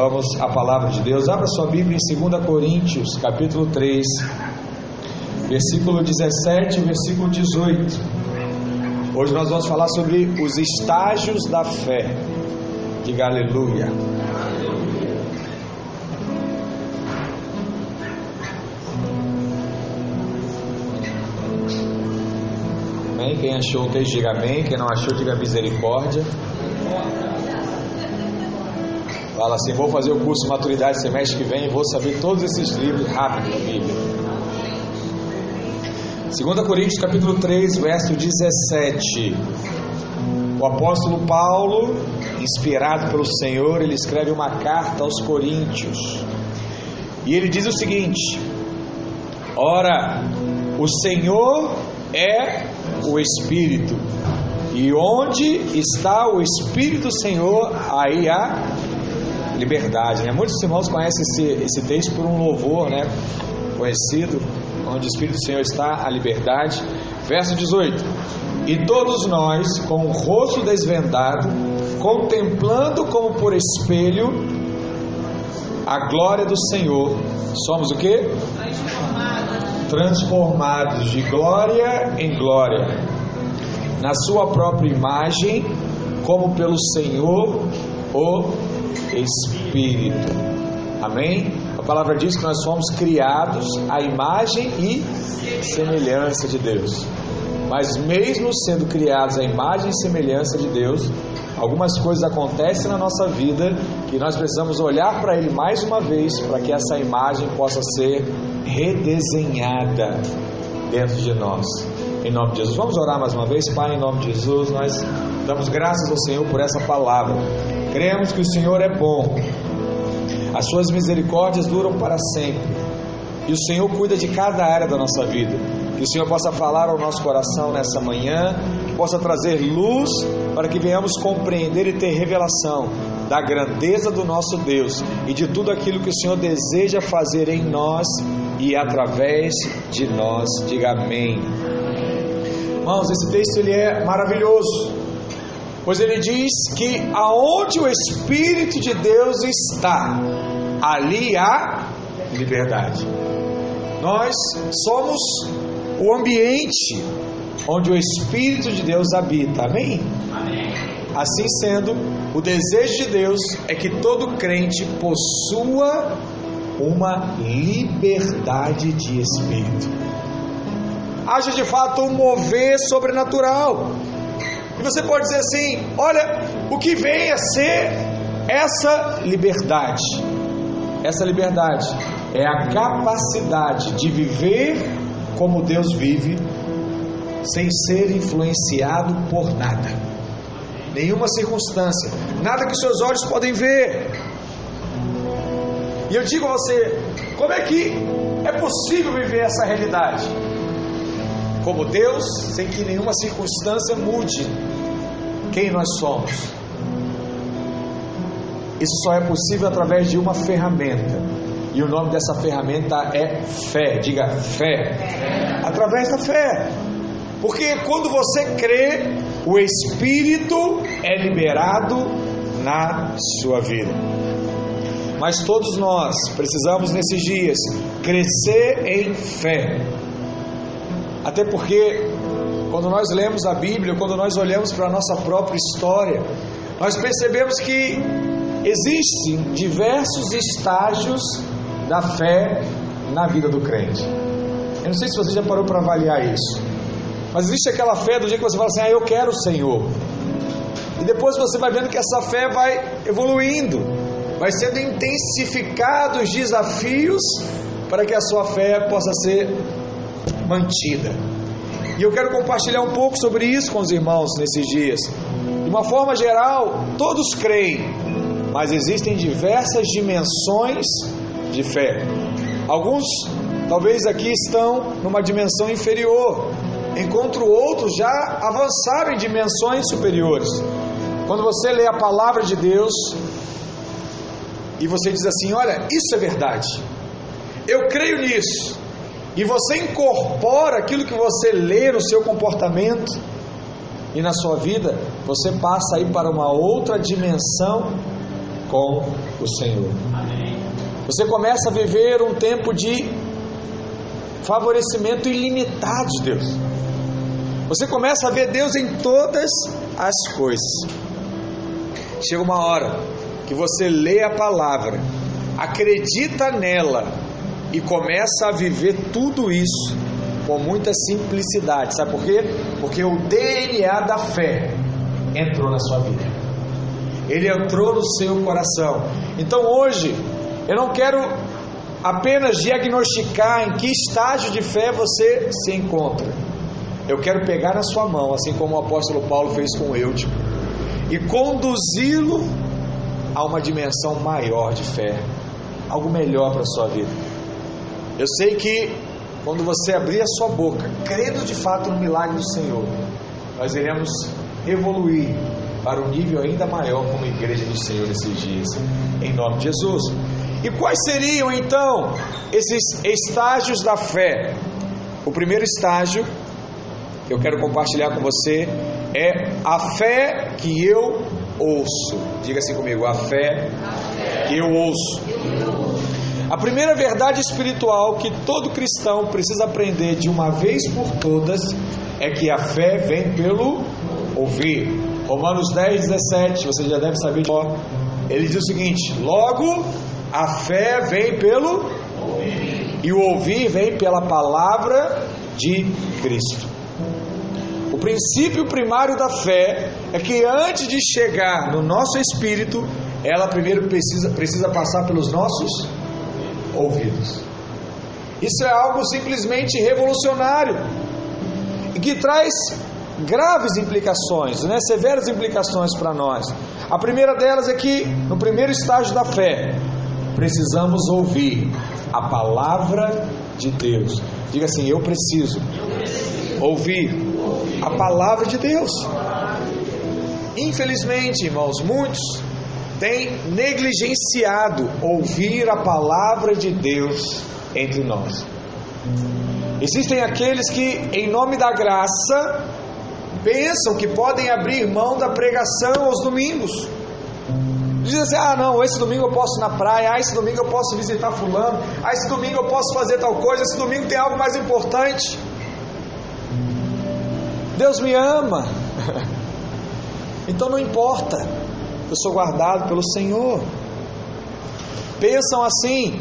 Vamos à palavra de Deus. Abra sua Bíblia em 2 Coríntios, capítulo 3, versículo 17 e versículo 18. Hoje nós vamos falar sobre os estágios da fé. Diga aleluia. Amém? Quem achou o texto, diga amém. Quem não achou, diga misericórdia. Fala assim: vou fazer o curso de maturidade semestre que vem e vou saber todos esses livros rápido da Bíblia. 2 Coríntios capítulo 3, verso 17. O apóstolo Paulo, inspirado pelo Senhor, ele escreve uma carta aos Coríntios. E ele diz o seguinte: Ora, o Senhor é o Espírito. E onde está o Espírito do Senhor, aí há liberdade. Né? Muitos irmãos conhecem esse, esse texto por um louvor né? conhecido, onde o Espírito do Senhor está, a liberdade. Verso 18: E todos nós, com o rosto desvendado, contemplando como por espelho a glória do Senhor, somos o que? Transformados de glória em glória, na Sua própria imagem, como pelo Senhor o Espírito. Amém? A palavra diz que nós fomos criados à imagem e semelhança de Deus. Mas mesmo sendo criados à imagem e semelhança de Deus, algumas coisas acontecem na nossa vida que nós precisamos olhar para Ele mais uma vez para que essa imagem possa ser redesenhada dentro de nós. Em nome de Jesus. Vamos orar mais uma vez, Pai, em nome de Jesus. Nós damos graças ao Senhor por essa palavra. Cremos que o Senhor é bom, as suas misericórdias duram para sempre, e o Senhor cuida de cada área da nossa vida. Que o Senhor possa falar ao nosso coração nessa manhã, possa trazer luz para que venhamos compreender e ter revelação da grandeza do nosso Deus e de tudo aquilo que o Senhor deseja fazer em nós e através de nós. Diga amém. Irmãos, esse texto ele é maravilhoso, pois ele diz que aonde o Espírito de Deus está, ali há liberdade. Nós somos o ambiente onde o Espírito de Deus habita. Amém? Amém? Assim sendo, o desejo de Deus é que todo crente possua uma liberdade de espírito. Haja de fato um mover sobrenatural. E você pode dizer assim: olha, o que vem a ser essa liberdade? Essa liberdade é a capacidade de viver como Deus vive, sem ser influenciado por nada, nenhuma circunstância, nada que seus olhos podem ver. E eu digo a você: como é que é possível viver essa realidade? Como Deus, sem que nenhuma circunstância mude quem nós somos. Isso só é possível através de uma ferramenta. E o nome dessa ferramenta é fé. Diga fé. Através da fé. Porque quando você crê, o Espírito é liberado na sua vida. Mas todos nós precisamos nesses dias crescer em fé. Até porque quando nós lemos a Bíblia, quando nós olhamos para a nossa própria história, nós percebemos que existem diversos estágios da fé na vida do crente. Eu não sei se você já parou para avaliar isso, mas existe aquela fé do dia que você fala assim: Ah, eu quero o Senhor. E depois você vai vendo que essa fé vai evoluindo, vai sendo intensificados os desafios para que a sua fé possa ser mantida. E eu quero compartilhar um pouco sobre isso com os irmãos nesses dias. De uma forma geral, todos creem, mas existem diversas dimensões de fé. Alguns, talvez aqui, estão numa dimensão inferior, enquanto outros já avançaram em dimensões superiores. Quando você lê a palavra de Deus e você diz assim: Olha, isso é verdade, eu creio nisso, e você incorpora aquilo que você lê no seu comportamento e na sua vida, você passa aí para uma outra dimensão com o Senhor. Você começa a viver um tempo de favorecimento ilimitado de Deus. Você começa a ver Deus em todas as coisas. Chega uma hora que você lê a palavra, acredita nela e começa a viver tudo isso com muita simplicidade. Sabe por quê? Porque o DNA da fé entrou na sua vida. Ele entrou no seu coração. Então hoje, eu não quero apenas diagnosticar em que estágio de fé você se encontra. Eu quero pegar na sua mão, assim como o apóstolo Paulo fez com Eutico, e conduzi-lo a uma dimensão maior de fé, algo melhor para a sua vida. Eu sei que quando você abrir a sua boca, crendo de fato no milagre do Senhor, nós iremos evoluir para um nível ainda maior como igreja do Senhor nesses dias, em nome de Jesus. E quais seriam então esses estágios da fé? O primeiro estágio que eu quero compartilhar com você é a fé que eu ouço. Diga assim comigo: a fé, que eu ouço. A primeira verdade espiritual que todo cristão precisa aprender de uma vez por todas é que a fé vem pelo ouvir. Romanos 10, 17, você já deve saber de Ele diz o seguinte: Logo, a fé vem pelo ouvir. e o ouvir vem pela palavra de Cristo. O princípio primário da fé é que antes de chegar no nosso espírito, ela primeiro precisa, precisa passar pelos nossos ouvidos. Isso é algo simplesmente revolucionário e que traz graves implicações, né, severas implicações para nós. A primeira delas é que, no primeiro estágio da fé, precisamos ouvir a palavra de Deus. Diga assim: Eu preciso ouvir a palavra de Deus. Infelizmente, irmãos, muitos têm negligenciado ouvir a palavra de Deus entre nós. Existem aqueles que, em nome da graça, pensam que podem abrir mão da pregação aos domingos. Dizem assim: ah, não, esse domingo eu posso ir na praia, ah, esse domingo eu posso visitar Fulano, ah, esse domingo eu posso fazer tal coisa, esse domingo tem algo mais importante. Deus me ama, então não importa, eu sou guardado pelo Senhor. Pensam assim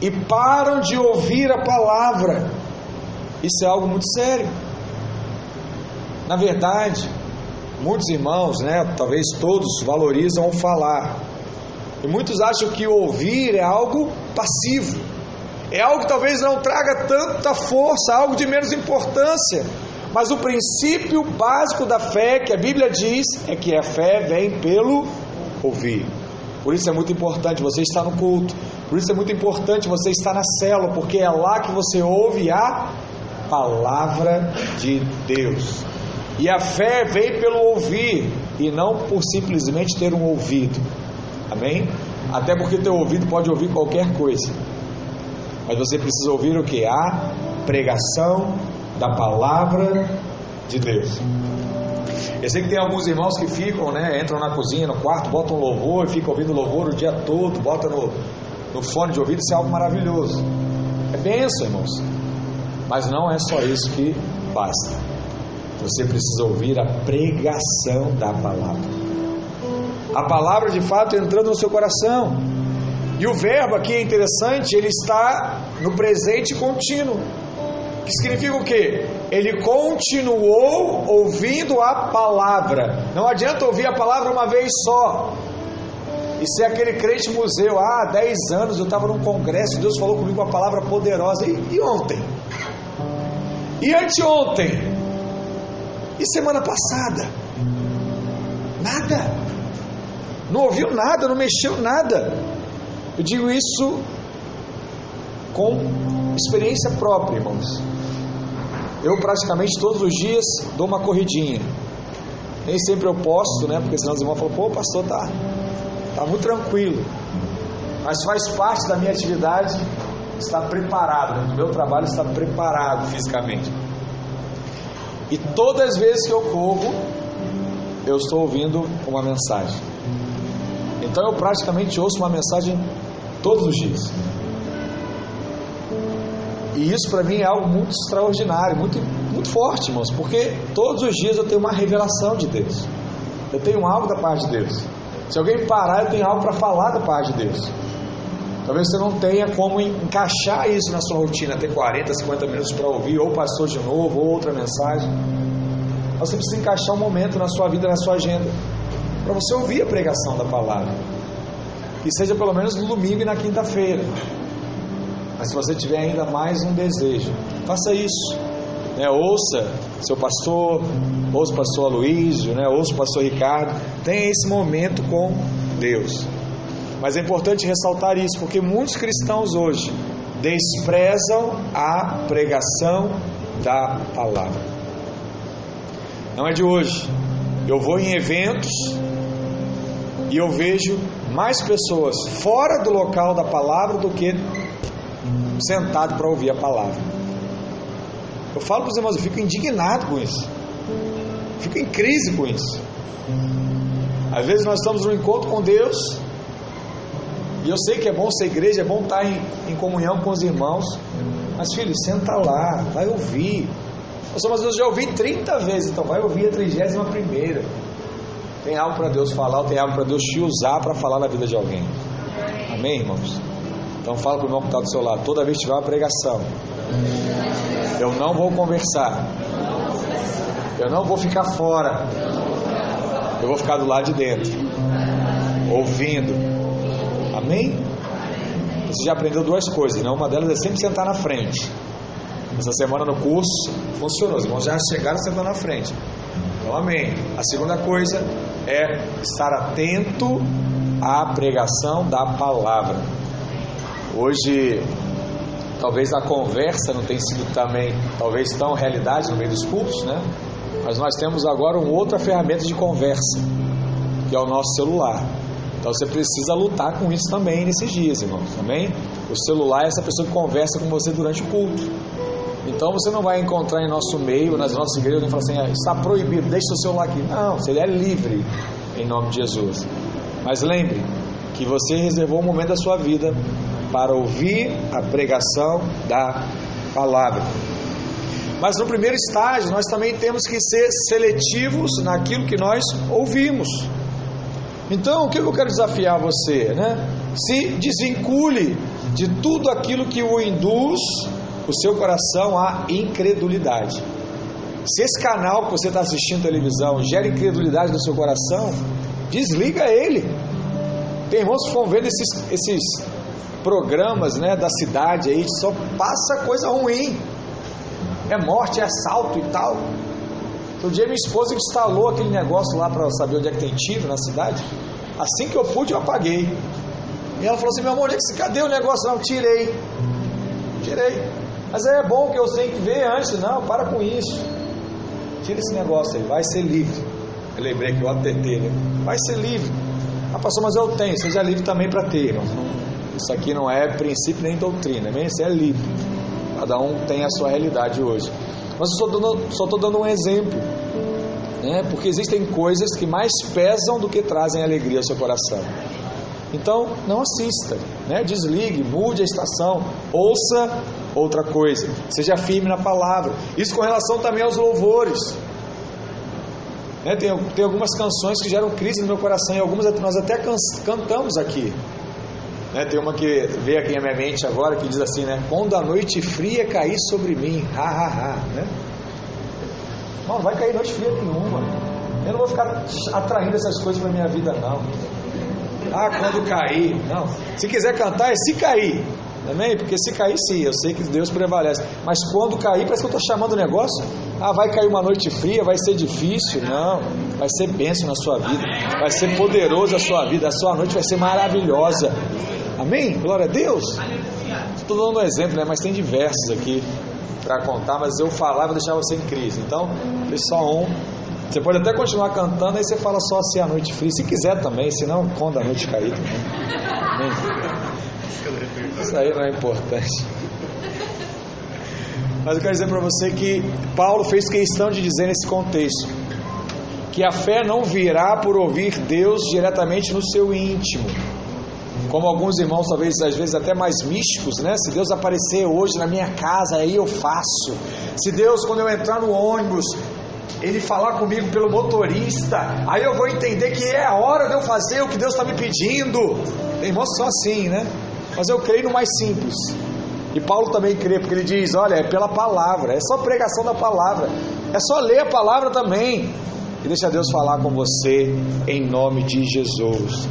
e param de ouvir a palavra, isso é algo muito sério. Na verdade, muitos irmãos, né, talvez todos valorizam o falar. E muitos acham que ouvir é algo passivo. É algo que talvez não traga tanta força, algo de menos importância. Mas o princípio básico da fé, que a Bíblia diz, é que a fé vem pelo ouvir. Por isso é muito importante você estar no culto. Por isso é muito importante você estar na célula, porque é lá que você ouve a palavra de Deus. E a fé vem pelo ouvir e não por simplesmente ter um ouvido. Amém? Até porque teu ouvido pode ouvir qualquer coisa. Mas você precisa ouvir o que? A pregação da palavra de Deus. Eu sei que tem alguns irmãos que ficam, né? Entram na cozinha, no quarto, botam louvor e ficam ouvindo louvor o dia todo, botam no, no fone de ouvido, isso é algo maravilhoso. É benção, irmãos. Mas não é só isso que basta. Você precisa ouvir a pregação da palavra. A palavra de fato entrando no seu coração. E o verbo aqui é interessante, ele está no presente contínuo. Que significa o quê? Ele continuou ouvindo a palavra. Não adianta ouvir a palavra uma vez só. Isso é aquele crente museu. Ah, há 10 anos eu estava num congresso, Deus falou comigo uma palavra poderosa. E, e ontem? E anteontem? E semana passada? Nada. Não ouviu nada, não mexeu nada. Eu digo isso com experiência própria, irmãos. Eu praticamente todos os dias dou uma corridinha. Nem sempre eu posso, né? Porque senão os irmãos falam, pô, pastor, tá, tá muito tranquilo. Mas faz parte da minha atividade estar preparado, né? do meu trabalho estar preparado fisicamente. E todas as vezes que eu corro, eu estou ouvindo uma mensagem. Então eu praticamente ouço uma mensagem todos os dias. E isso para mim é algo muito extraordinário, muito, muito forte, irmãos, porque todos os dias eu tenho uma revelação de Deus. Eu tenho algo da parte de Deus. Se alguém parar, eu tenho algo para falar da parte de Deus. Talvez você não tenha como encaixar isso na sua rotina, ter 40, 50 minutos para ouvir, ou pastor de novo, ou outra mensagem. Você precisa encaixar um momento na sua vida, na sua agenda, para você ouvir a pregação da palavra. Que seja pelo menos no domingo e na quinta-feira. Mas se você tiver ainda mais um desejo, faça isso. Né? Ouça seu pastor, ouça o pastor Aloysio, né? ouça o pastor Ricardo. Tenha esse momento com Deus. Mas é importante ressaltar isso, porque muitos cristãos hoje desprezam a pregação da palavra. Não é de hoje. Eu vou em eventos e eu vejo mais pessoas fora do local da palavra do que sentado para ouvir a palavra. Eu falo para os irmãos, eu fico indignado com isso. Fico em crise com isso. Às vezes nós estamos no encontro com Deus e eu sei que é bom ser igreja, é bom estar em, em comunhão com os irmãos. Mas filho, senta lá, vai ouvir. Nossa, mas eu já ouvi 30 vezes, então vai ouvir a 31 primeira. Tem algo para Deus falar, tem algo para Deus te usar para falar na vida de alguém. Amém, irmãos? Então fala para o irmão que está do seu lado, toda vez que tiver uma pregação, eu não vou conversar. Eu não vou ficar fora. Eu vou ficar do lado de dentro. Ouvindo Amém? Você já aprendeu duas coisas, né? Uma delas é sempre sentar na frente. Essa semana no curso funcionou, os irmãos já chegaram sentando na frente. Então, amém. A segunda coisa é estar atento à pregação da palavra. Hoje, talvez a conversa não tenha sido também, talvez tão realidade no meio dos cultos, né? Mas nós temos agora uma outra ferramenta de conversa, que é o nosso celular. Então você precisa lutar com isso também nesses dias, irmãos. Amém? O celular é essa pessoa que conversa com você durante o culto. Então você não vai encontrar em nosso meio, nas nossas igrejas, e falar assim: ah, está proibido, deixe o celular aqui. Não, você é livre em nome de Jesus. Mas lembre que você reservou um momento da sua vida para ouvir a pregação da palavra. Mas no primeiro estágio, nós também temos que ser seletivos naquilo que nós ouvimos. Então, o que eu quero desafiar você, né? Se desvincule de tudo aquilo que o induz o seu coração à incredulidade. Se esse canal que você está assistindo televisão gera incredulidade no seu coração, desliga ele. Tem irmãos que vão vendo esses, esses programas né, da cidade aí, só passa coisa ruim. É morte, é assalto e tal. Outro dia minha esposa instalou aquele negócio lá para saber onde é que tem tiro na cidade. Assim que eu pude, eu apaguei. E ela falou assim: meu amor, onde é que, cadê o negócio? Não, tirei. Tirei. Mas é bom que eu sei que ver antes. Não, para com isso. Tira esse negócio aí, vai ser livre. Eu lembrei que o ATT, né? Vai ser livre. Ah, pastor, mas eu tenho. Seja livre também para ter. Não, isso aqui não é princípio nem doutrina, nem isso é livre. Cada um tem a sua realidade hoje. Mas eu só estou dando um exemplo, né? porque existem coisas que mais pesam do que trazem alegria ao seu coração. Então, não assista, né? desligue, mude a estação, ouça outra coisa, seja firme na palavra. Isso com relação também aos louvores. Né? Tem, tem algumas canções que geram crise no meu coração e algumas nós até can, cantamos aqui. Né? Tem uma que veio aqui na minha mente agora que diz assim, né? Quando a noite fria cair sobre mim, ha ha ha, né? Não, vai cair noite fria nenhuma. Eu não vou ficar atraindo essas coisas para minha vida não. Ah, quando cair, não. Se quiser cantar é se cair. Amém? Porque se cair, sim, eu sei que Deus prevalece. Mas quando cair, parece que eu estou chamando o negócio. Ah, vai cair uma noite fria, vai ser difícil. Não, vai ser bênção na sua vida. Vai ser poderoso a sua vida. A sua noite vai ser maravilhosa. Amém? Glória a Deus. Estou dando um exemplo, né? mas tem diversos aqui para contar. Mas eu falar, vou deixar você em crise. Então, deixa só um. Você pode até continuar cantando, aí você fala só assim a noite fria, se quiser também, senão quando a noite cair também. Amém? Isso aí não é importante. Mas eu quero dizer para você que Paulo fez questão de dizer nesse contexto que a fé não virá por ouvir Deus diretamente no seu íntimo. Como alguns irmãos, talvez às vezes até mais místicos, né? Se Deus aparecer hoje na minha casa, aí eu faço. Se Deus, quando eu entrar no ônibus, ele falar comigo pelo motorista, aí eu vou entender que é a hora de eu fazer o que Deus está me pedindo. Irmãos são assim, né? Mas eu creio no mais simples. E Paulo também crê, porque ele diz: olha, é pela palavra, é só pregação da palavra, é só ler a palavra também. E deixa Deus falar com você em nome de Jesus.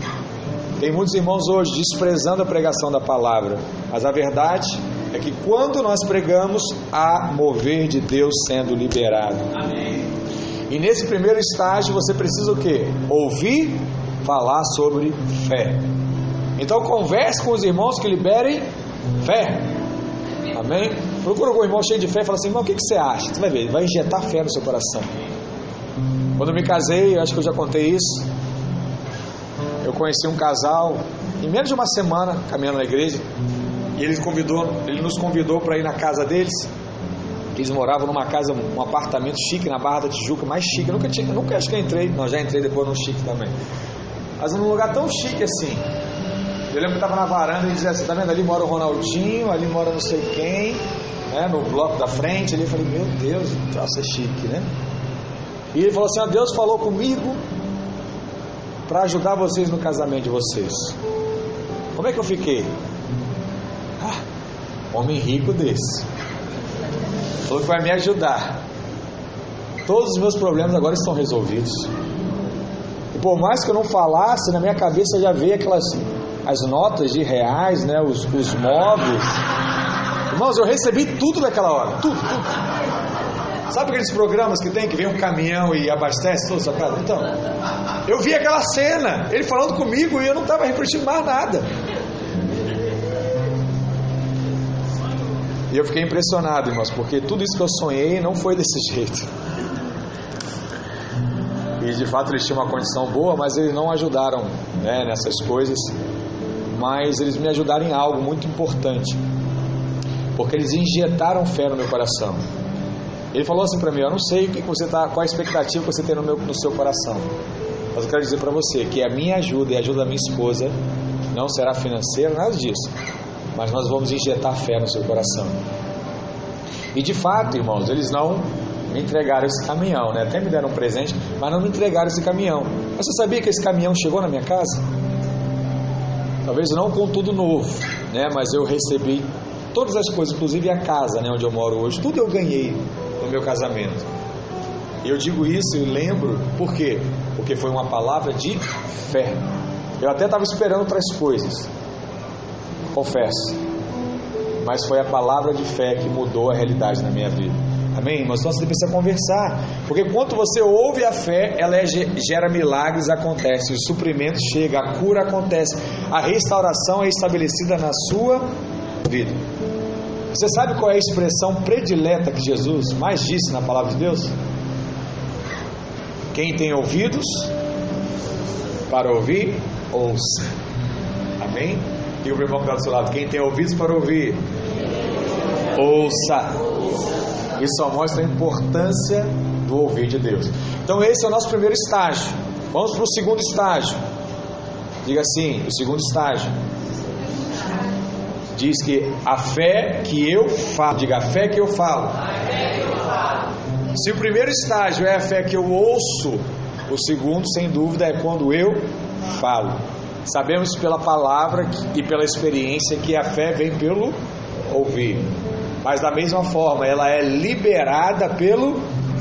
Tem muitos irmãos hoje desprezando a pregação da palavra, mas a verdade é que quando nós pregamos, há mover de Deus sendo liberado. Amém. E nesse primeiro estágio você precisa o que? Ouvir falar sobre fé. Então converse com os irmãos que liberem fé. Amém? Procura algum irmão cheio de fé e fala assim, irmão, o que, que você acha? Você vai ver, ele vai injetar fé no seu coração. Quando eu me casei, eu acho que eu já contei isso. Eu conheci um casal em menos de uma semana caminhando na igreja. E ele, convidou, ele nos convidou para ir na casa deles. Eles moravam numa casa, um apartamento chique na Barra da Tijuca, mais chique. Eu nunca, tinha, nunca acho que entrei, não, já entrei depois no chique também. Mas num lugar tão chique assim. Eu lembro que estava na varanda e dizia assim: tá vendo? Ali mora o Ronaldinho, ali mora não sei quem, né, no bloco da frente. Ali eu falei: meu Deus, troço é chique, né? E ele falou assim: ó, Deus falou comigo para ajudar vocês no casamento de vocês. Como é que eu fiquei? Ah, homem rico desse. Falou que vai me ajudar. Todos os meus problemas agora estão resolvidos. E por mais que eu não falasse, na minha cabeça já veio aquelas as notas de reais, né, os, os móveis. Irmãos, eu recebi tudo naquela hora, tudo, tudo. Sabe aqueles programas que tem que vem um caminhão e abastece toda a sua casa? Então, eu vi aquela cena, ele falando comigo e eu não estava refletindo mais nada. E eu fiquei impressionado, irmãos, porque tudo isso que eu sonhei não foi desse jeito. E de fato eles tinham uma condição boa, mas eles não ajudaram né, nessas coisas mas eles me ajudaram em algo muito importante, porque eles injetaram fé no meu coração. Ele falou assim para mim: Eu não sei o que você tá, qual a expectativa que você tem no, meu, no seu coração, mas eu quero dizer para você que a minha ajuda e a ajuda da minha esposa não será financeira, nada disso, mas nós vamos injetar fé no seu coração. E de fato, irmãos, eles não me entregaram esse caminhão, né? Até me deram um presente, mas não me entregaram esse caminhão. Mas você sabia que esse caminhão chegou na minha casa? Talvez não com tudo novo, né? Mas eu recebi todas as coisas, inclusive a casa, né, onde eu moro hoje, tudo eu ganhei no meu casamento. Eu digo isso e lembro, por quê? Porque foi uma palavra de fé. Eu até estava esperando outras coisas, confesso. Mas foi a palavra de fé que mudou a realidade na minha vida. Amém? Mas então você precisa conversar. Porque quando você ouve a fé, ela é, gera milagres, acontece. O suprimento chega, a cura acontece. A restauração é estabelecida na sua vida. Você sabe qual é a expressão predileta que Jesus mais disse na palavra de Deus? Quem tem ouvidos para ouvir, ouça. Amém? E o irmão que está do seu lado, quem tem ouvidos para ouvir, ouça. Isso só mostra a importância do ouvir de Deus. Então, esse é o nosso primeiro estágio. Vamos para o segundo estágio. Diga assim: o segundo estágio. Diz que a fé que eu falo, diga a fé que eu falo. Se o primeiro estágio é a fé que eu ouço, o segundo, sem dúvida, é quando eu falo. Sabemos pela palavra e pela experiência que a fé vem pelo ouvir. Mas da mesma forma, ela é liberada pelo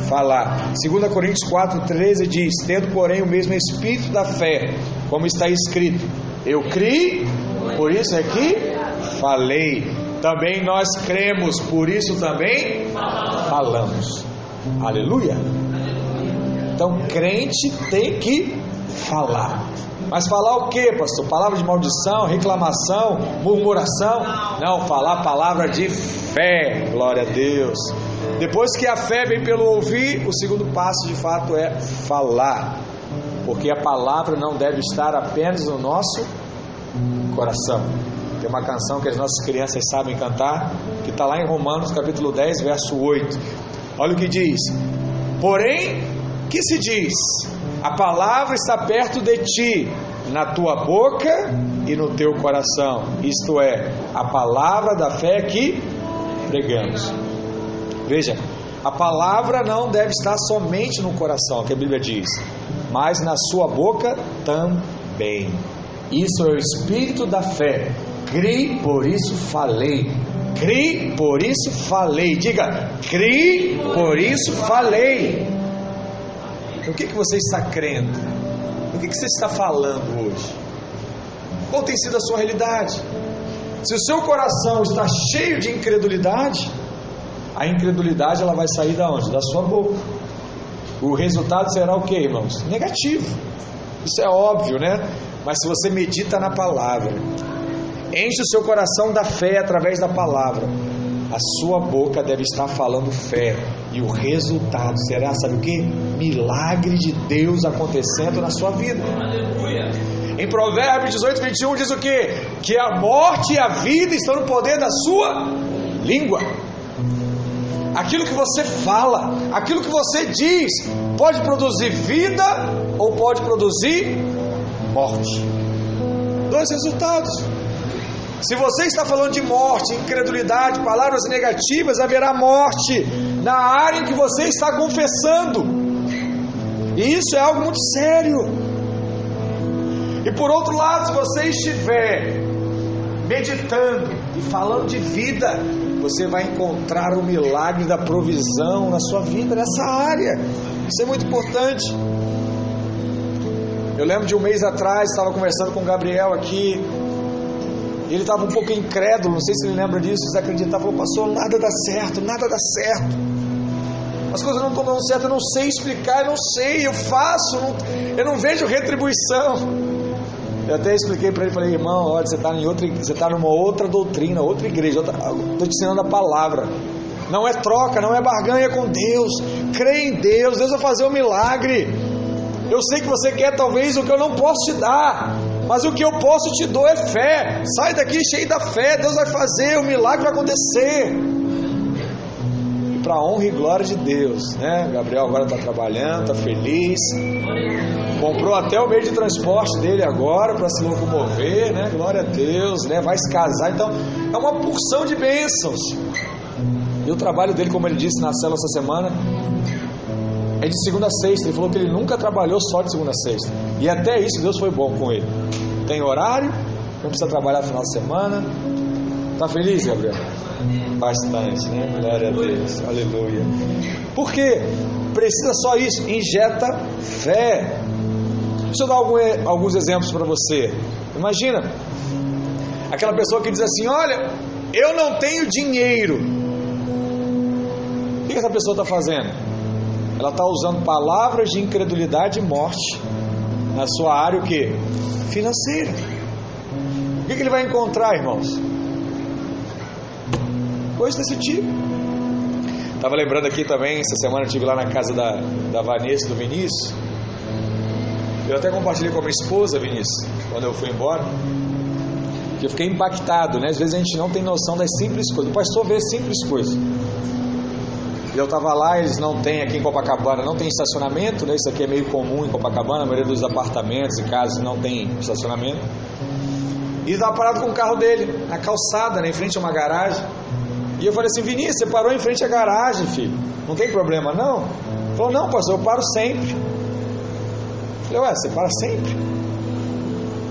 falar. 2 Coríntios 4,13 diz: Tendo, porém, o mesmo espírito da fé, como está escrito: Eu criei, por isso é que falei. Também nós cremos, por isso também falamos. Aleluia. Então, crente tem que falar. Mas falar o que, pastor? Palavra de maldição, reclamação, murmuração? Não, falar palavra de fé. Glória a Deus. Depois que a fé vem pelo ouvir, o segundo passo de fato é falar. Porque a palavra não deve estar apenas no nosso coração. Tem uma canção que as nossas crianças sabem cantar, que está lá em Romanos capítulo 10, verso 8. Olha o que diz: Porém, que se diz? A palavra está perto de ti, na tua boca e no teu coração. Isto é, a palavra da fé que pregamos. Veja, a palavra não deve estar somente no coração, que a Bíblia diz, mas na sua boca também. Isso é o espírito da fé. Cri, por isso falei. Cri, por isso falei. Diga, cri, por isso falei. O que, que você está crendo? O que, que você está falando hoje? Qual tem sido a sua realidade? Se o seu coração está cheio de incredulidade, a incredulidade ela vai sair da onde? Da sua boca. O resultado será o que, irmãos? Negativo. Isso é óbvio, né? Mas se você medita na palavra, enche o seu coração da fé através da palavra, a sua boca deve estar falando fé, e o resultado será, sabe o que? Milagre de Deus acontecendo na sua vida. Aleluia. Em Provérbios 18, 21 diz o que? Que a morte e a vida estão no poder da sua língua. Aquilo que você fala, aquilo que você diz, pode produzir vida ou pode produzir morte. Dois resultados. Se você está falando de morte, incredulidade, palavras negativas, haverá morte na área em que você está confessando. E isso é algo muito sério. E por outro lado, se você estiver meditando e falando de vida, você vai encontrar o milagre da provisão na sua vida, nessa área. Isso é muito importante. Eu lembro de um mês atrás, estava conversando com o Gabriel aqui, ele estava um pouco incrédulo, não sei se ele lembra disso, desacreditava, falou, pastor, nada dá certo, nada dá certo. As coisas não estão dando certo, eu não sei explicar, eu não sei, eu faço, eu não, eu não vejo retribuição. Eu até expliquei para ele, falei, irmão, olha, você está em outra, você está numa outra doutrina, outra igreja, estou te ensinando a palavra. Não é troca, não é barganha com Deus. Crê em Deus, Deus vai fazer um milagre. Eu sei que você quer talvez o que eu não posso te dar, mas o que eu posso te dou é fé. Sai daqui cheio da fé, Deus vai fazer, o milagre vai acontecer. E para honra e glória de Deus, né? Gabriel agora está trabalhando, está feliz. Comprou até o meio de transporte dele agora para se locomover, né? Glória a Deus, né? Vai se casar, então é uma porção de bênçãos. E o trabalho dele, como ele disse na célula essa semana, é de segunda a sexta. Ele falou que ele nunca trabalhou só de segunda a sexta. E até isso Deus foi bom com ele. Tem horário, não precisa trabalhar no final de semana. Tá feliz, Gabriel? Bastante, né? Glória a Deus. Aleluia. Por quê? Precisa só isso. Injeta fé. Deixa eu dar alguns exemplos para você. Imagina aquela pessoa que diz assim: Olha, eu não tenho dinheiro. O que essa pessoa está fazendo? Ela está usando palavras de incredulidade e morte na sua área o que? Financeira. O que, que ele vai encontrar, irmãos? Coisa desse tipo. Estava lembrando aqui também, essa semana eu estive lá na casa da, da Vanessa do Vinícius. Eu até compartilhei com a minha esposa, Vinícius, quando eu fui embora. Que eu fiquei impactado, né? Às vezes a gente não tem noção das simples coisas. O pastor vê simples coisas. Eu estava lá, eles não têm aqui em Copacabana, não tem estacionamento, né? Isso aqui é meio comum em Copacabana, a maioria dos apartamentos e casas não tem estacionamento. E estava parado com o carro dele, na calçada, né? em frente a uma garagem. E eu falei assim, Vinícius, você parou em frente à garagem, filho. Não tem problema, não? Ele falou, não, pastor, eu paro sempre. Eu falei, ué, você para sempre?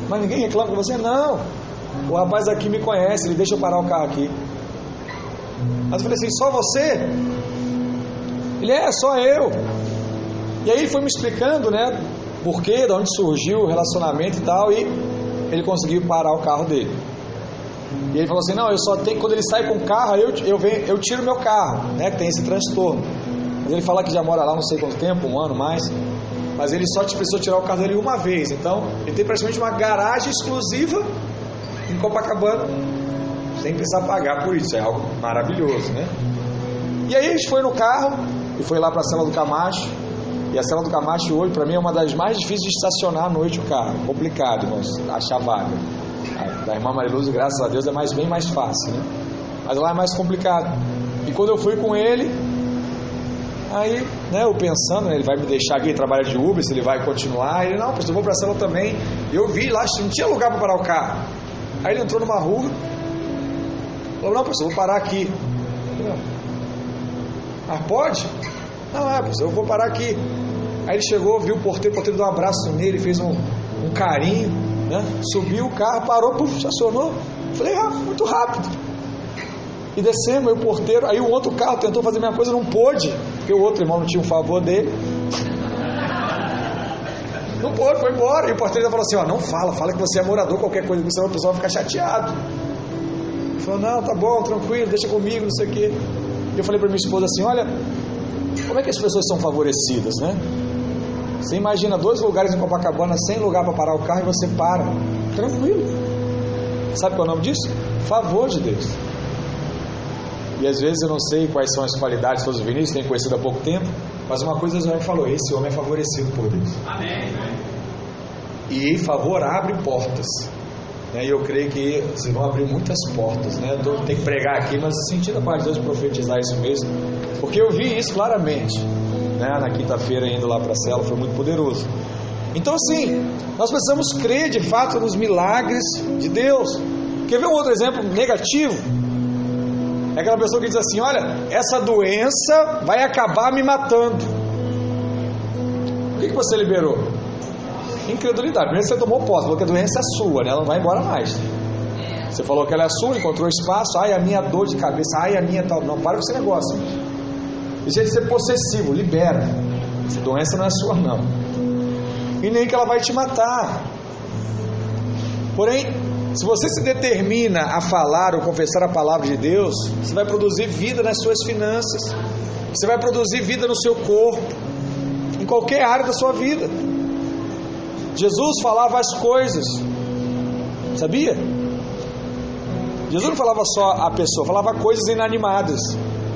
Mas ninguém reclama com você? Não. O rapaz aqui me conhece, ele deixa eu parar o carro aqui. Mas eu falei assim, só você? Ele é, só eu. E aí ele foi me explicando, né, por quê, de onde surgiu o relacionamento e tal, e ele conseguiu parar o carro dele. E ele falou assim: Não, eu só tenho. Quando ele sai com o carro, eu, eu, venho, eu tiro meu carro, né? Que tem esse transtorno. Mas ele fala que já mora lá não sei quanto tempo, um ano mais. Mas ele só precisou tirar o carro dele uma vez. Então, ele tem praticamente uma garagem exclusiva em Copacabana, sem precisar pagar por isso. É algo maravilhoso, né? E aí a gente foi no carro e foi lá para a cela do Camacho. E a cela do Camacho hoje, para mim, é uma das mais difíceis de estacionar à noite o carro. Complicado, irmãos, achar vaga. A da irmã Mariluz, graças a Deus, é mais, bem mais fácil, né? Mas lá é mais complicado. E quando eu fui com ele, Aí, né, eu pensando, né, ele vai me deixar aqui trabalhar de Uber, se ele vai continuar. Ele, não, pastor, eu vou para a cela também. Eu vi lá, não tinha lugar para parar o carro. Aí ele entrou numa rua, falou, não, pastor, vou parar aqui. Ah, pode? Não, é, pastor, eu vou parar aqui. Aí ele chegou, viu o porteiro, o porteiro deu um abraço nele, fez um, um carinho, né? Subiu o carro, parou, puf, estacionou. Falei, ah, muito rápido. E descemos, aí o porteiro, aí o outro carro tentou fazer a mesma coisa, não pôde, porque o outro irmão não tinha um favor dele. Não pôde, foi embora. E o porteiro falou assim: ó, não fala, fala que você é morador, qualquer coisa, senão o pessoal vai ficar chateado. Ele falou: não, tá bom, tranquilo, deixa comigo, não sei o quê. E eu falei para minha esposa assim: olha, como é que as pessoas são favorecidas, né? Você imagina dois lugares em Copacabana sem lugar para parar o carro e você para, tranquilo. Sabe qual é o nome disso? Favor de Deus. E às vezes eu não sei quais são as qualidades dos Vinícius, tenho conhecido há pouco tempo, mas uma coisa o Senhor falou: esse homem é favorecido por Deus. Amém. E favor abre portas. Né? E eu creio que vocês vão abrir muitas portas. Né? Eu tenho que pregar aqui, mas sentindo a parte de Deus profetizar isso mesmo, porque eu vi isso claramente. Né? Na quinta-feira, indo lá para a cela, foi muito poderoso. Então, assim, nós precisamos crer de fato nos milagres de Deus. Quer ver um outro exemplo negativo? É aquela pessoa que diz assim: Olha, essa doença vai acabar me matando. O que, que você liberou? Incredulidade. Primeiro você tomou posse, falou que a doença é sua, né? ela não vai embora mais. Você falou que ela é sua, encontrou espaço, ai a minha dor de cabeça, ai a minha tal. Não, para com esse negócio. Deixa de ser possessivo, libera. Essa doença não é sua, não. E nem que ela vai te matar. Porém, se você se determina a falar ou confessar a palavra de Deus, você vai produzir vida nas suas finanças, você vai produzir vida no seu corpo, em qualquer área da sua vida. Jesus falava as coisas, sabia? Jesus não falava só a pessoa, falava coisas inanimadas.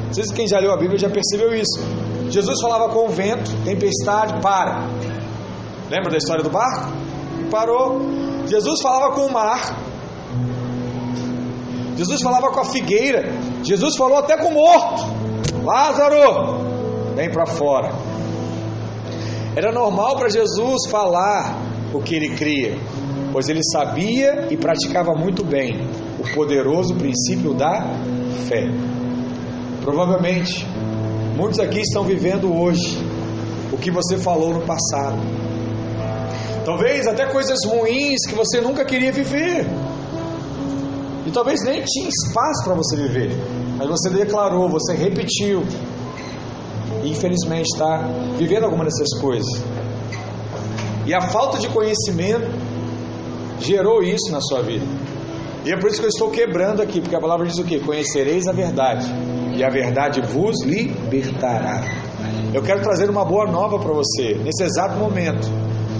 Não sei se quem já leu a Bíblia já percebeu isso. Jesus falava com o vento, tempestade, para. Lembra da história do barco? Parou. Jesus falava com o mar, Jesus falava com a figueira, Jesus falou até com o morto: Lázaro, vem para fora. Era normal para Jesus falar o que ele cria, pois ele sabia e praticava muito bem o poderoso princípio da fé. Provavelmente, muitos aqui estão vivendo hoje o que você falou no passado. Talvez até coisas ruins que você nunca queria viver. E talvez nem tinha espaço para você viver. Mas você declarou, você repetiu. E infelizmente está vivendo alguma dessas coisas. E a falta de conhecimento gerou isso na sua vida. E é por isso que eu estou quebrando aqui, porque a palavra diz o que? Conhecereis a verdade, e a verdade vos libertará. Eu quero trazer uma boa nova para você, nesse exato momento.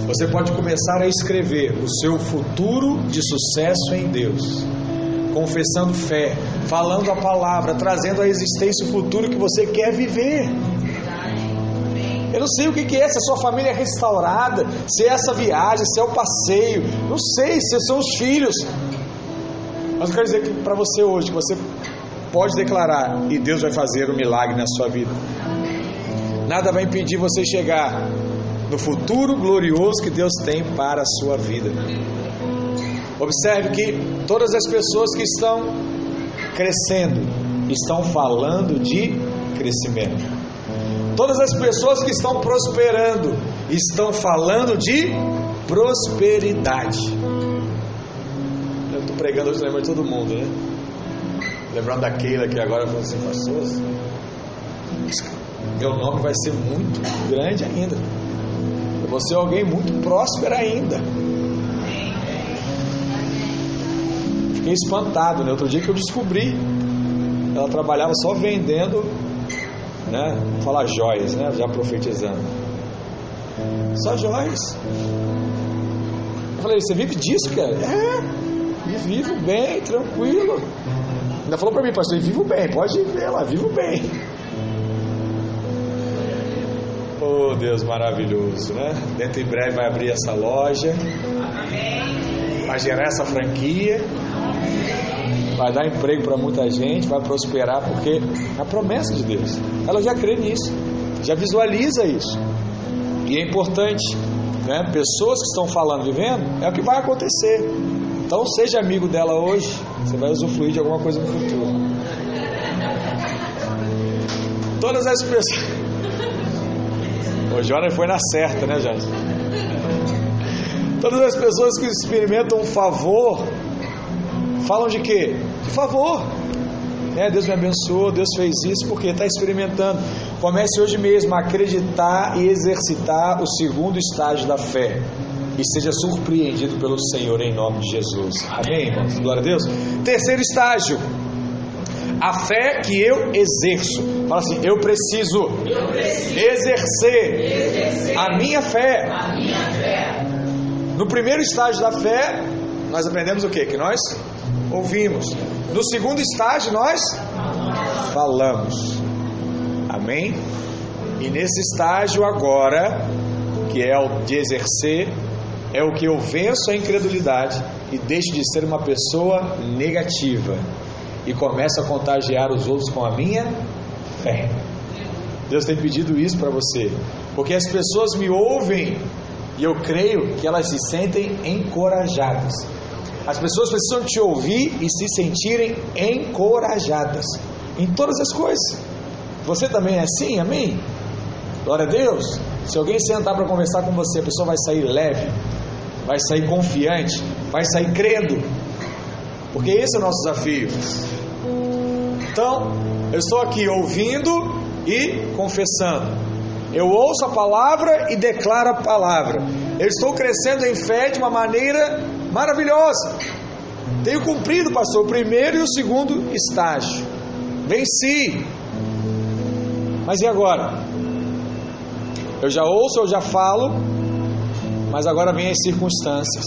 Você pode começar a escrever o seu futuro de sucesso em Deus confessando fé, falando a palavra, trazendo à existência o futuro que você quer viver. Não sei o que é, se a sua família é restaurada, se é essa viagem, se é o passeio, não sei se são os filhos. Mas eu quero dizer que para você hoje, que você pode declarar e Deus vai fazer um milagre na sua vida. Nada vai impedir você chegar no futuro glorioso que Deus tem para a sua vida. Observe que todas as pessoas que estão crescendo estão falando de crescimento. Todas as pessoas que estão prosperando estão falando de prosperidade. Eu estou pregando hoje, lembra de todo mundo, né? Lembrando da Keila que agora falou assim, pastor, meu nome vai ser muito grande ainda. Eu vou ser alguém muito próspero ainda. Fiquei espantado, né? Outro dia que eu descobri, ela trabalhava só vendendo, né? Falar joias, né? Já profetizando. Só joias. Eu falei, você vive disso, cara? É, e vivo bem, tranquilo. Ainda falou para mim, pastor, vivo bem, pode ver lá, vivo bem. Oh, Deus maravilhoso, né? Dentro em breve vai abrir essa loja. Vai gerar essa franquia vai dar emprego para muita gente, vai prosperar, porque é a promessa de Deus. Ela já crê nisso. Já visualiza isso. E é importante, né? Pessoas que estão falando, vivendo, é o que vai acontecer. Então seja amigo dela hoje, você vai usufruir de alguma coisa no futuro. Todas as pessoas. O Jonas foi na certa, né, Jonas? Todas as pessoas que experimentam um favor falam de quê? De favor. É, Deus me abençoou, Deus fez isso porque está experimentando. Comece hoje mesmo a acreditar e exercitar o segundo estágio da fé. E seja surpreendido pelo Senhor em nome de Jesus. Amém, irmãos? Glória a Deus. Terceiro estágio. A fé que eu exerço. Fala assim, eu preciso, eu preciso exercer, exercer a, minha fé. a minha fé. No primeiro estágio da fé, nós aprendemos o que? Que nós ouvimos. No segundo estágio, nós falamos. Amém? E nesse estágio agora, que é o de exercer, é o que eu venço a incredulidade e deixo de ser uma pessoa negativa e começo a contagiar os outros com a minha fé. Deus tem pedido isso para você, porque as pessoas me ouvem e eu creio que elas se sentem encorajadas. As pessoas precisam te ouvir e se sentirem encorajadas em todas as coisas. Você também é assim, amém? Glória a Deus. Se alguém sentar para conversar com você, a pessoa vai sair leve, vai sair confiante, vai sair crendo, porque esse é o nosso desafio. Então, eu estou aqui ouvindo e confessando. Eu ouço a palavra e declaro a palavra. Eu estou crescendo em fé de uma maneira maravilhosa. Tenho cumprido, pastor, o primeiro e o segundo estágio. Venci. Mas e agora? Eu já ouço, eu já falo, mas agora vem as circunstâncias.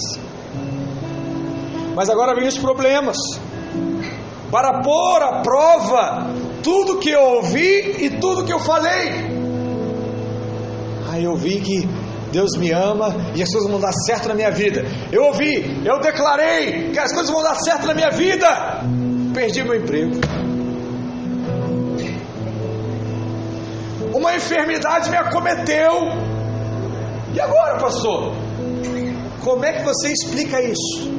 Mas agora vem os problemas. Para pôr à prova tudo que eu ouvi e tudo que eu falei. Aí eu vi que Deus me ama e as coisas vão dar certo na minha vida. Eu ouvi, eu declarei que as coisas vão dar certo na minha vida. Perdi meu emprego. Uma enfermidade me acometeu. E agora, pastor? Como é que você explica isso?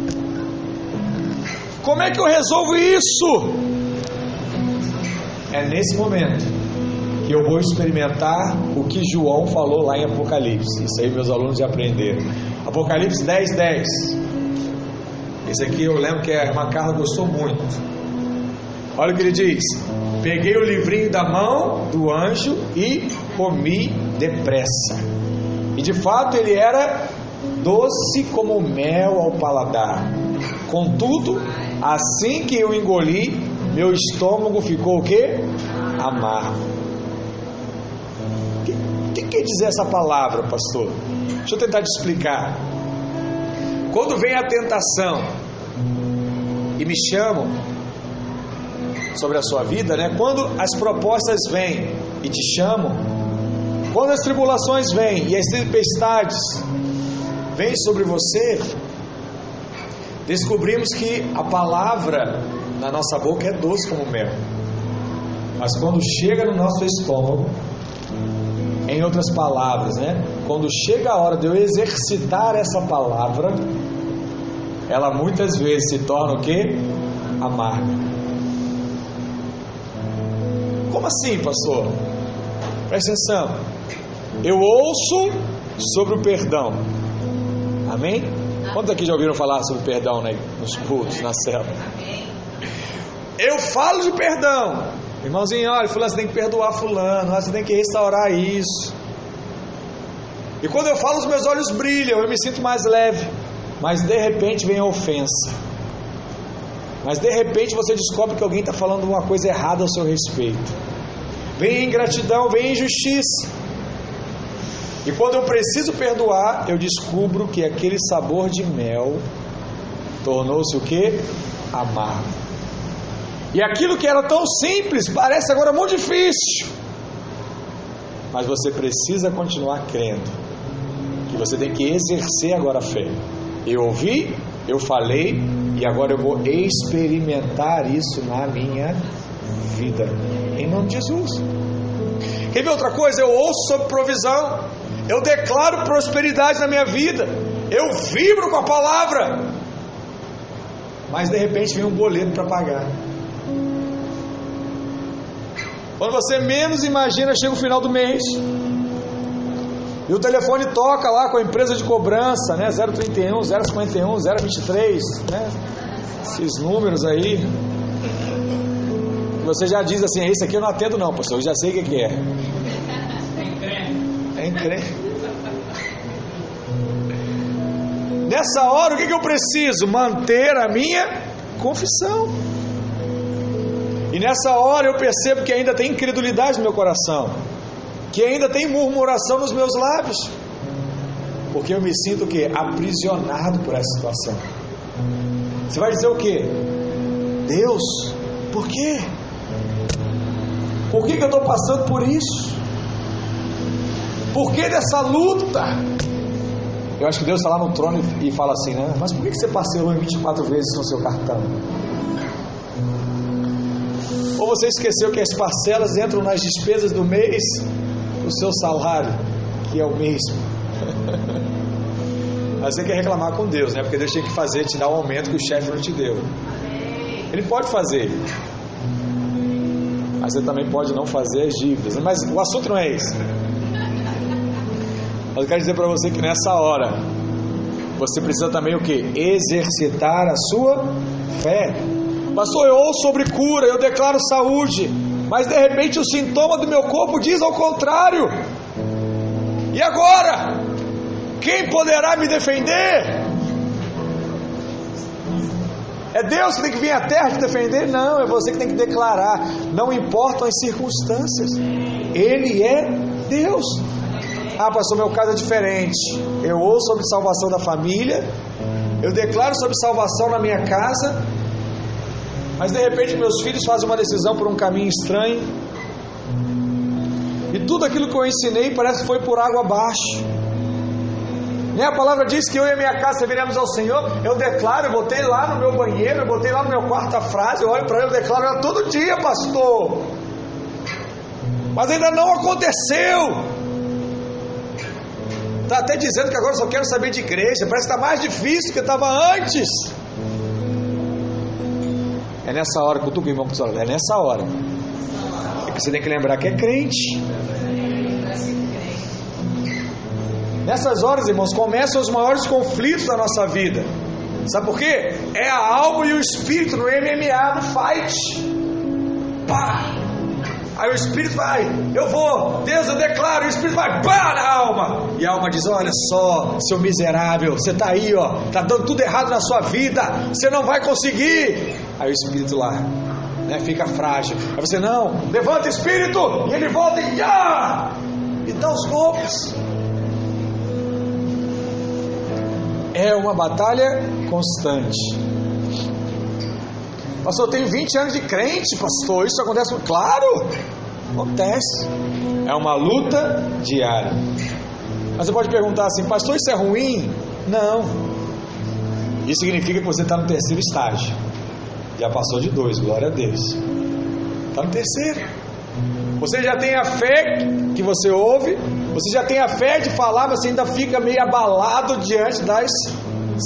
Como é que eu resolvo isso? É nesse momento que eu vou experimentar o que João falou lá em Apocalipse. Isso aí meus alunos já aprenderam. Apocalipse 10, 10. Esse aqui eu lembro que a irmã Carla gostou muito. Olha o que ele diz: Peguei o livrinho da mão do anjo e comi depressa. E de fato ele era doce como mel ao paladar. Contudo, assim que eu engoli, meu estômago ficou o quê? Amargo. Que quer dizer essa palavra, pastor? Deixa eu tentar te explicar. Quando vem a tentação e me chamam sobre a sua vida, né? Quando as propostas vêm e te chamam, quando as tribulações vêm e as tempestades vêm sobre você, descobrimos que a palavra na nossa boca é doce como mel. Mas quando chega no nosso estômago, em outras palavras, né? Quando chega a hora de eu exercitar essa palavra, ela muitas vezes se torna o que? Amarga. Como assim, pastor? Presta atenção. Eu ouço sobre o perdão. Amém? Quantos aqui já ouviram falar sobre perdão né, nos cultos, na cela? Eu falo de perdão. Irmãozinho, olha, fulano, você tem que perdoar fulano, você tem que restaurar isso. E quando eu falo, os meus olhos brilham, eu me sinto mais leve. Mas de repente vem a ofensa. Mas de repente você descobre que alguém está falando uma coisa errada ao seu respeito. Vem ingratidão, vem injustiça. E quando eu preciso perdoar, eu descubro que aquele sabor de mel tornou-se o que? Amargo. E aquilo que era tão simples parece agora muito difícil. Mas você precisa continuar crendo. Que você tem que exercer agora a fé. Eu ouvi, eu falei e agora eu vou experimentar isso na minha vida. Em nome de Jesus. Quer ver outra coisa? Eu ouço sobre provisão. Eu declaro prosperidade na minha vida. Eu vibro com a palavra. Mas de repente vem um boleto para pagar. Quando você menos imagina, chega o final do mês. E o telefone toca lá com a empresa de cobrança, né? 031, 051, 023, né? Esses números aí. Você já diz assim, esse aqui eu não atendo não, pastor, eu já sei o que, é. É encrenca. Nessa hora, o que eu preciso? Manter a minha confissão. E nessa hora eu percebo que ainda tem incredulidade no meu coração, que ainda tem murmuração nos meus lábios, porque eu me sinto o? Aprisionado por essa situação. Você vai dizer o quê? Deus, por quê? Por que, que eu estou passando por isso? Por que dessa luta? Eu acho que Deus está lá no trono e fala assim, né? Mas por que, que você parcelou em 24 vezes no seu cartão? Ou você esqueceu que as parcelas entram nas despesas do mês do seu salário, que é o mesmo. Mas você quer reclamar com Deus, né? Porque Deus tinha que fazer, te dar um aumento que o chefe não te deu. Ele pode fazer. Mas você também pode não fazer as dívidas. Mas o assunto não é esse. Mas eu quero dizer para você que nessa hora você precisa também o que? Exercitar a sua fé. Pastor, eu ouço sobre cura, eu declaro saúde, mas de repente o sintoma do meu corpo diz ao contrário. E agora? Quem poderá me defender? É Deus que tem que vir à terra te defender? Não, é você que tem que declarar. Não importam as circunstâncias. Ele é Deus. Ah, pastor, meu caso é diferente. Eu ouço sobre salvação da família, eu declaro sobre salvação na minha casa, mas de repente meus filhos fazem uma decisão por um caminho estranho, e tudo aquilo que eu ensinei parece que foi por água abaixo. Nem a palavra diz que eu e a minha casa serviremos ao Senhor. Eu declaro, eu botei lá no meu banheiro, eu botei lá no meu quarto a frase, eu olho para ele, eu declaro ela todo dia, pastor. Mas ainda não aconteceu. Está até dizendo que agora só quero saber de igreja. Parece que está mais difícil do que estava antes. É nessa hora, que o irmão, é nessa hora. É que você tem que lembrar que é crente. Nessas horas, irmãos, começam os maiores conflitos da nossa vida. Sabe por quê? É a alma e o espírito no MMA, no fight. Pá! Aí o Espírito vai, eu vou, Deus, eu declaro, o Espírito vai, pá, na alma. E a alma diz: Olha só, seu miserável, você está aí, ó, está dando tudo errado na sua vida, você não vai conseguir. Aí o Espírito lá, né, fica frágil. Aí você, não, levanta Espírito, e ele volta e, ah, e dá os golpes. É uma batalha constante. Pastor, eu tenho 20 anos de crente, pastor. Isso acontece? Claro, acontece. É uma luta diária. Mas você pode perguntar assim, pastor, isso é ruim? Não. Isso significa que você está no terceiro estágio. Já passou de dois, glória a Deus. Está no terceiro. Você já tem a fé que você ouve, você já tem a fé de falar, mas você ainda fica meio abalado diante das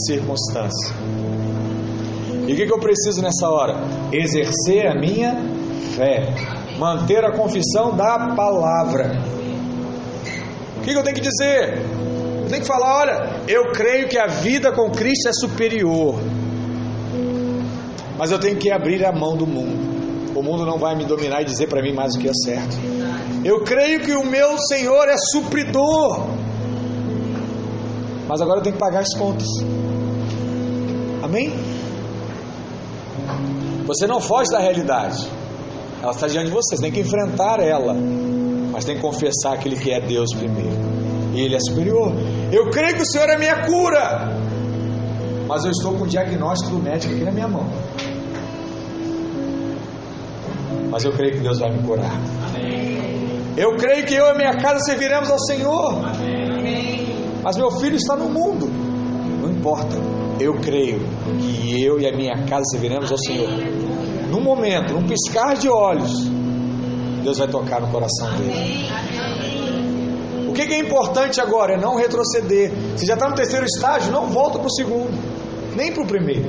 circunstâncias. E o que, eu preciso nessa hora? Exercer a minha fé, manter a confissão da palavra. O que, que eu tenho que dizer? Eu tenho que falar: olha, eu creio que a vida com Cristo é superior, mas eu tenho que abrir a mão do mundo. O mundo não vai me dominar e dizer para mim mais o que é certo. Eu creio que o meu Senhor é supridor, mas agora eu tenho que pagar as contas. Amém? Você não foge da realidade. Ela está diante de você, você tem que enfrentar ela. Mas tem que confessar aquele que é Deus primeiro. E Ele é superior. Eu creio que o Senhor é minha cura. Mas eu estou com o diagnóstico do médico aqui na minha mão. Mas eu creio que Deus vai me curar. Eu creio que eu e minha casa serviremos ao Senhor. Mas meu filho está no mundo. Não importa. Eu creio que eu e a minha casa serviremos ao Senhor num momento, num piscar de olhos, Deus vai tocar no coração dele. O que é importante agora é não retroceder. Se já está no terceiro estágio, não volta para o segundo, nem para o primeiro.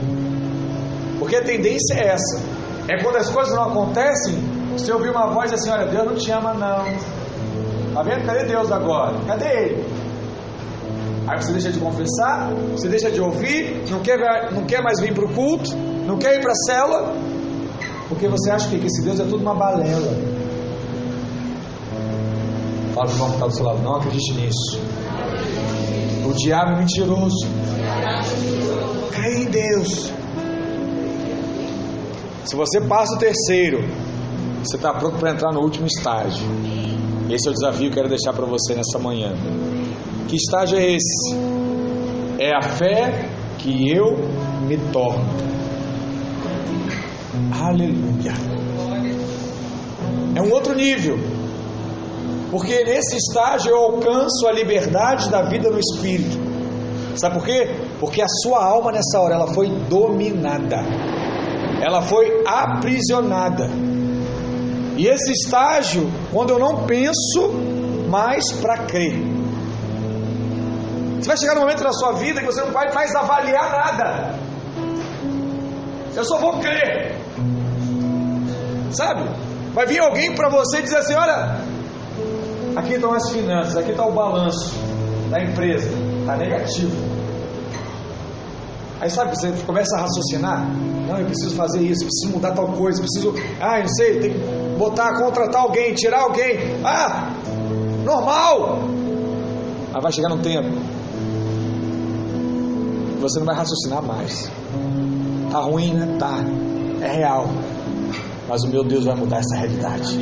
Porque a tendência é essa. É quando as coisas não acontecem, você ouvir uma voz assim, olha, Deus não te ama não. Tá vendo? Cadê Deus agora? Cadê Ele? Aí você deixa de confessar, você deixa de ouvir, não quer, não quer mais vir para o culto, não quer ir para a cela, porque você acha que esse Deus é tudo uma balela. Fala para o irmão que está do seu lado, não acredite nisso. O diabo é mentiroso. Creia em Deus. Se você passa o terceiro, você está pronto para entrar no último estágio. Esse é o desafio que eu quero deixar para você nessa manhã. Que estágio é esse? É a fé que eu me torno. Aleluia. É um outro nível. Porque nesse estágio eu alcanço a liberdade da vida no espírito. Sabe por quê? Porque a sua alma nessa hora ela foi dominada. Ela foi aprisionada. E esse estágio, quando eu não penso mais para crer. Você vai chegar no momento da sua vida que você não vai mais avaliar nada. Eu só vou crer. Sabe? Vai vir alguém para você e dizer assim: olha, aqui estão as finanças, aqui está o balanço da empresa, está negativo. Aí sabe, você começa a raciocinar, não, eu preciso fazer isso, preciso mudar tal coisa, preciso, ah, não sei, tem que botar, contratar alguém, tirar alguém, ah, normal. Aí vai chegar no tempo, você não vai raciocinar mais. Tá ruim, né? Tá, é real. Mas o meu Deus vai mudar essa realidade.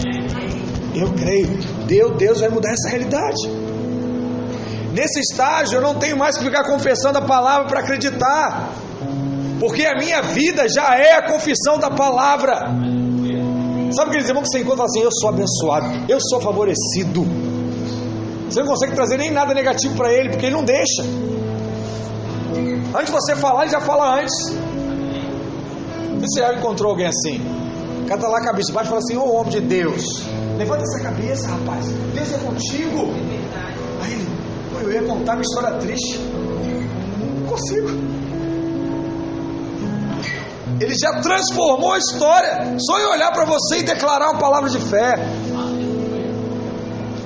Eu creio, Deus, Deus vai mudar essa realidade. Nesse estágio eu não tenho mais que ficar confessando a palavra para acreditar, porque a minha vida já é a confissão da palavra. Sabe aqueles irmãos que você encontra assim: Eu sou abençoado, eu sou favorecido. Você não consegue trazer nem nada negativo para ele, porque ele não deixa. Antes de você falar, ele já fala antes. Você já encontrou alguém assim? Cara está lá cabeça baixo e fala assim: Ô oh, homem de Deus, levanta essa cabeça, rapaz. Deus é contigo. Aí ele, eu ia contar uma história triste. Não consigo. Ele já transformou a história. Só eu olhar para você e declarar uma palavra de fé.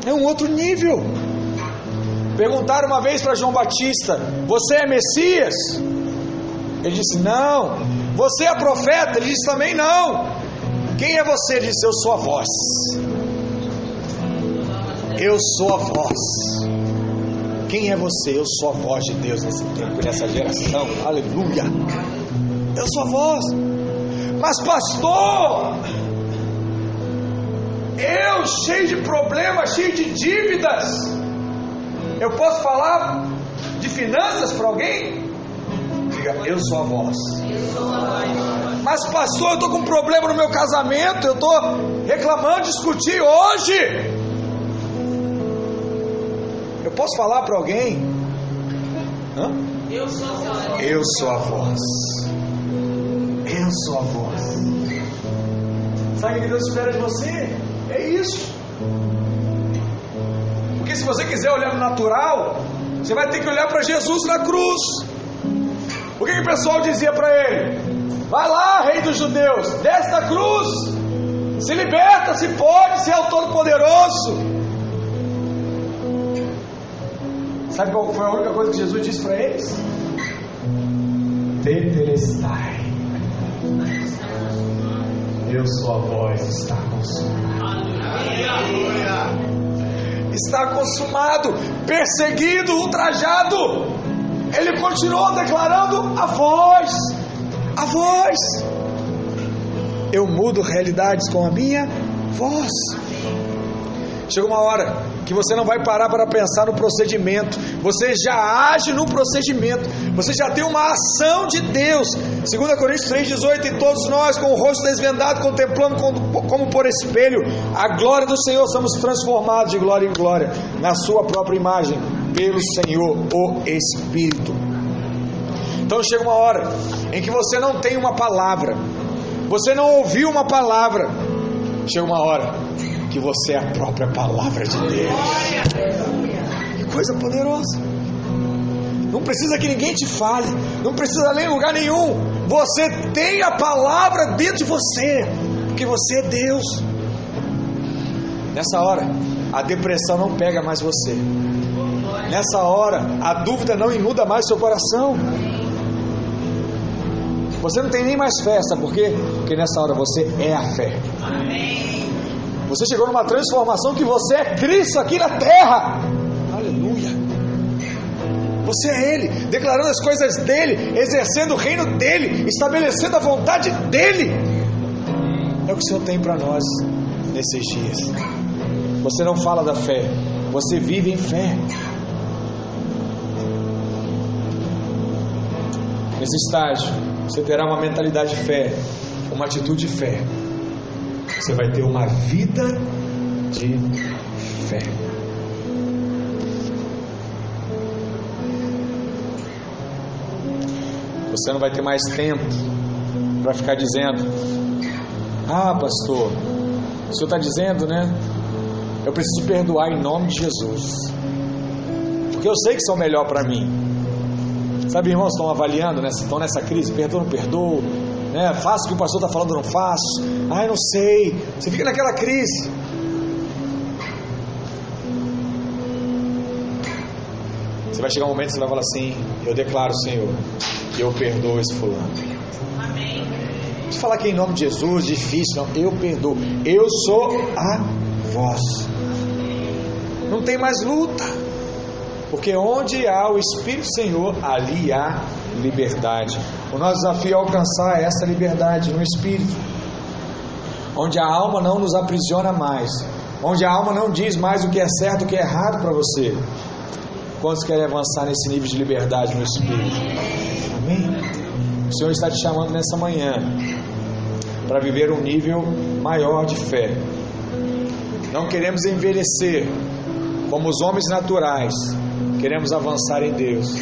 É um outro nível. Perguntaram uma vez para João Batista: Você é Messias? Ele disse: Não. Você é profeta? Ele disse também: Não. Quem é você? Ele disse: Eu sou a voz. Eu sou a voz. Quem é você? Eu sou a voz de Deus nesse tempo, nessa geração. Aleluia. Eu sou a voz. Mas, pastor, eu cheio de problemas, cheio de dívidas, eu posso falar de finanças para alguém? Diga, eu sou a voz. Mas, pastor, eu estou com um problema no meu casamento, eu estou reclamando, discutir hoje. Eu posso falar para alguém? Hã? Eu sou a voz. Eu sou a voz. Eu sou a voz. Sabe o que Deus espera de você? É isso. Porque se você quiser olhar no natural, você vai ter que olhar para Jesus na cruz. O que, que o pessoal dizia para ele? Vai lá, rei dos judeus, desce da cruz, se liberta se pode, se é o Todo-Poderoso. Sabe qual foi a única coisa que Jesus disse para eles? Tetelestai. Eu sou a voz, está consumado. Está consumado, perseguido, ultrajado. Ele continuou declarando a voz, a voz. Eu mudo realidades com a minha voz. Chega uma hora que você não vai parar para pensar no procedimento, você já age no procedimento, você já tem uma ação de Deus. 2 Coríntios 3,18: E todos nós, com o rosto desvendado, contemplando como, por espelho a glória do Senhor, somos transformados de glória em glória, na Sua própria imagem, pelo Senhor, o Espírito. Então chega uma hora em que você não tem uma palavra, você não ouviu uma palavra, chega uma hora que você é a própria palavra de Deus. Que coisa poderosa. Não precisa que ninguém te fale, não precisa ler em lugar nenhum. Você tem a palavra dentro de você, porque você é Deus. Nessa hora, a depressão não pega mais você. Nessa hora, a dúvida não inunda mais seu coração. Você não tem nem mais sabe por quê? Porque nessa hora você é a fé. Você chegou numa transformação que você é Cristo aqui na terra. Aleluia. Você é Ele, declarando as coisas dele, exercendo o reino dele, estabelecendo a vontade dele. É o que o Senhor tem para nós nesses dias. Você não fala da fé, você vive em fé. Nesse estágio, você terá uma mentalidade de fé, uma atitude de fé. Você vai ter uma vida de fé. Você não vai ter mais tempo para ficar dizendo: Ah, pastor, o senhor está dizendo, né? Eu preciso perdoar em nome de Jesus. Porque eu sei que são melhor para mim. Sabe, irmãos, estão avaliando, né? estão nessa crise, perdoa ou não perdoo, né? faço o que o pastor está falando ou não faço, ai não sei, você fica naquela crise. Você vai chegar um momento que você vai falar assim, eu declaro, Senhor, que eu perdoo esse fulano. Amém. Falar que em nome de Jesus, difícil, não, eu perdoo. Eu sou a voz. Não tem mais luta. Porque onde há o Espírito Senhor, ali há liberdade. O nosso desafio é alcançar essa liberdade no Espírito. Onde a alma não nos aprisiona mais. Onde a alma não diz mais o que é certo e o que é errado para você. Quantos querem avançar nesse nível de liberdade no Espírito? Amém? O Senhor está te chamando nessa manhã para viver um nível maior de fé. Não queremos envelhecer como os homens naturais, queremos avançar em Deus,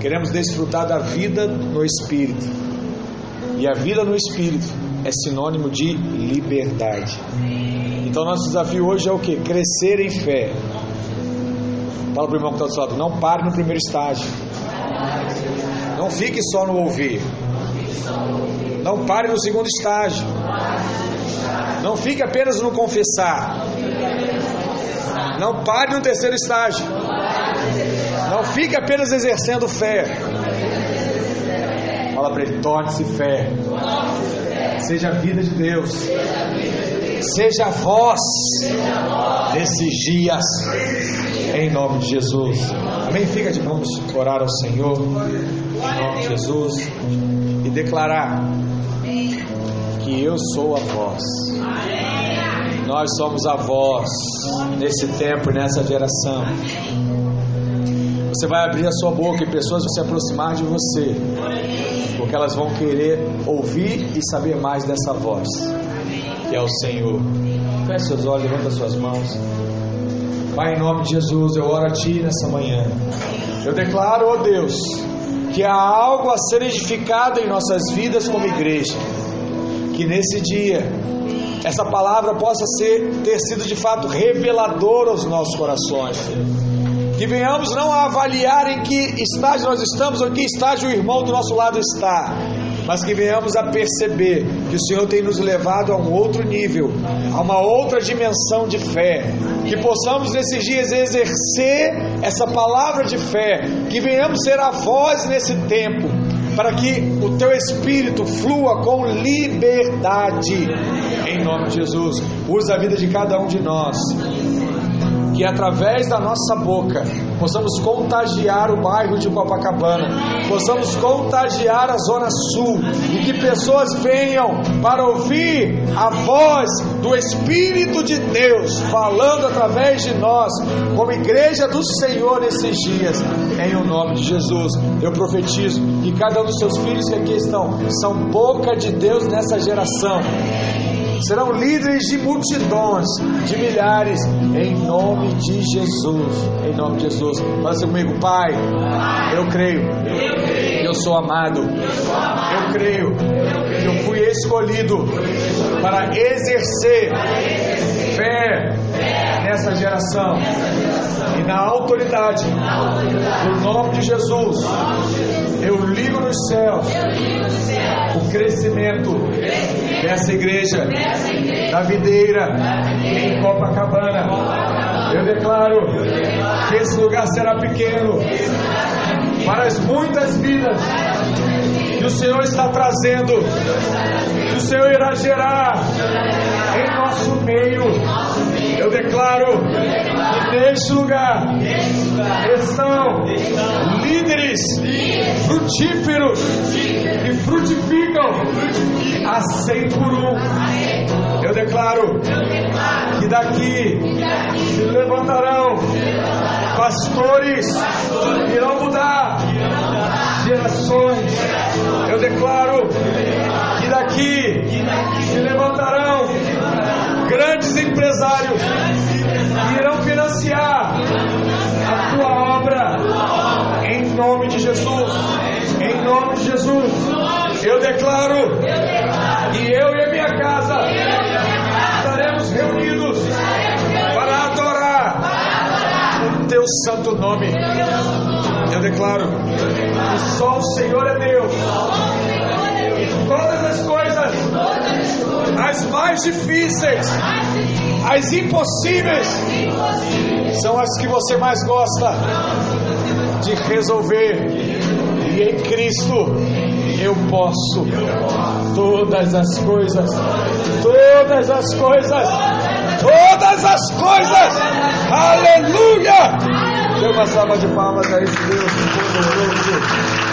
queremos desfrutar da vida no Espírito. E a vida no Espírito é sinônimo de liberdade. Então, nosso desafio hoje é o que? Crescer em fé. Fala para o irmão que está do seu lado, não pare no primeiro estágio. Não fique só no ouvir. Não pare no segundo estágio. Não fique apenas no confessar. Não pare no terceiro estágio. Fique apenas exercendo fé. Fala para ele: torne-se fé. Seja a vida de Deus. Seja a voz desses dias. Em nome de Jesus. Amém? Fica de vamos orar ao Senhor. Em nome de Jesus. E declarar que eu sou a voz. Nós somos a voz nesse tempo e nessa geração. Você vai abrir a sua boca e pessoas vão se aproximar de você, porque elas vão querer ouvir e saber mais dessa voz, que é o Senhor. Feche seus olhos, levanta suas mãos. Pai, em nome de Jesus, eu oro a Ti nessa manhã. Eu declaro, ó oh Deus, que há algo a ser edificado em nossas vidas como igreja. Que nesse dia essa palavra possa ser ter sido de fato reveladora aos nossos corações. Que venhamos não a avaliar em que estágio nós estamos ou em que estágio o irmão do nosso lado está, mas que venhamos a perceber que o Senhor tem nos levado a um outro nível, a uma outra dimensão de fé. Que possamos nesses dias exercer essa palavra de fé, que venhamos ser a voz nesse tempo, para que o teu espírito flua com liberdade. Em nome de Jesus, usa a vida de cada um de nós que através da nossa boca possamos contagiar o bairro de Copacabana, possamos contagiar a Zona Sul e que pessoas venham para ouvir a voz do Espírito de Deus falando através de nós, como igreja do Senhor nesses dias, em o nome de Jesus. Eu profetizo que cada um dos seus filhos que aqui estão são boca de Deus nessa geração serão líderes de multidões, de milhares, em nome de Jesus. Em nome de Jesus. Fala assim comigo, Pai, eu creio, eu sou amado, eu creio, eu fui escolhido para exercer Fé nessa geração. E na autoridade do nome de Jesus, eu ligo nos céus o crescimento dessa igreja, da videira em Copacabana. Eu declaro que esse lugar será pequeno para as muitas vidas que o Senhor está trazendo, que o Senhor irá gerar em nosso meio. Eu declaro que neste lugar estão líderes frutíferos que frutificam a cem por um. Eu declaro que daqui se levantarão pastores que irão mudar gerações. Eu declaro que daqui se levantarão grandes empresários irão financiar a tua obra em nome de Jesus. Em nome de Jesus, eu declaro que eu e a minha casa estaremos reunidos para adorar o teu santo nome. Eu declaro que só o Senhor é Deus. Todas as coisas, as mais difíceis, as impossíveis, são as que você mais gosta de resolver. E em Cristo eu posso todas as coisas, todas as coisas, todas as coisas. Aleluia! Dê uma salva de palmas a esse Deus poderoso.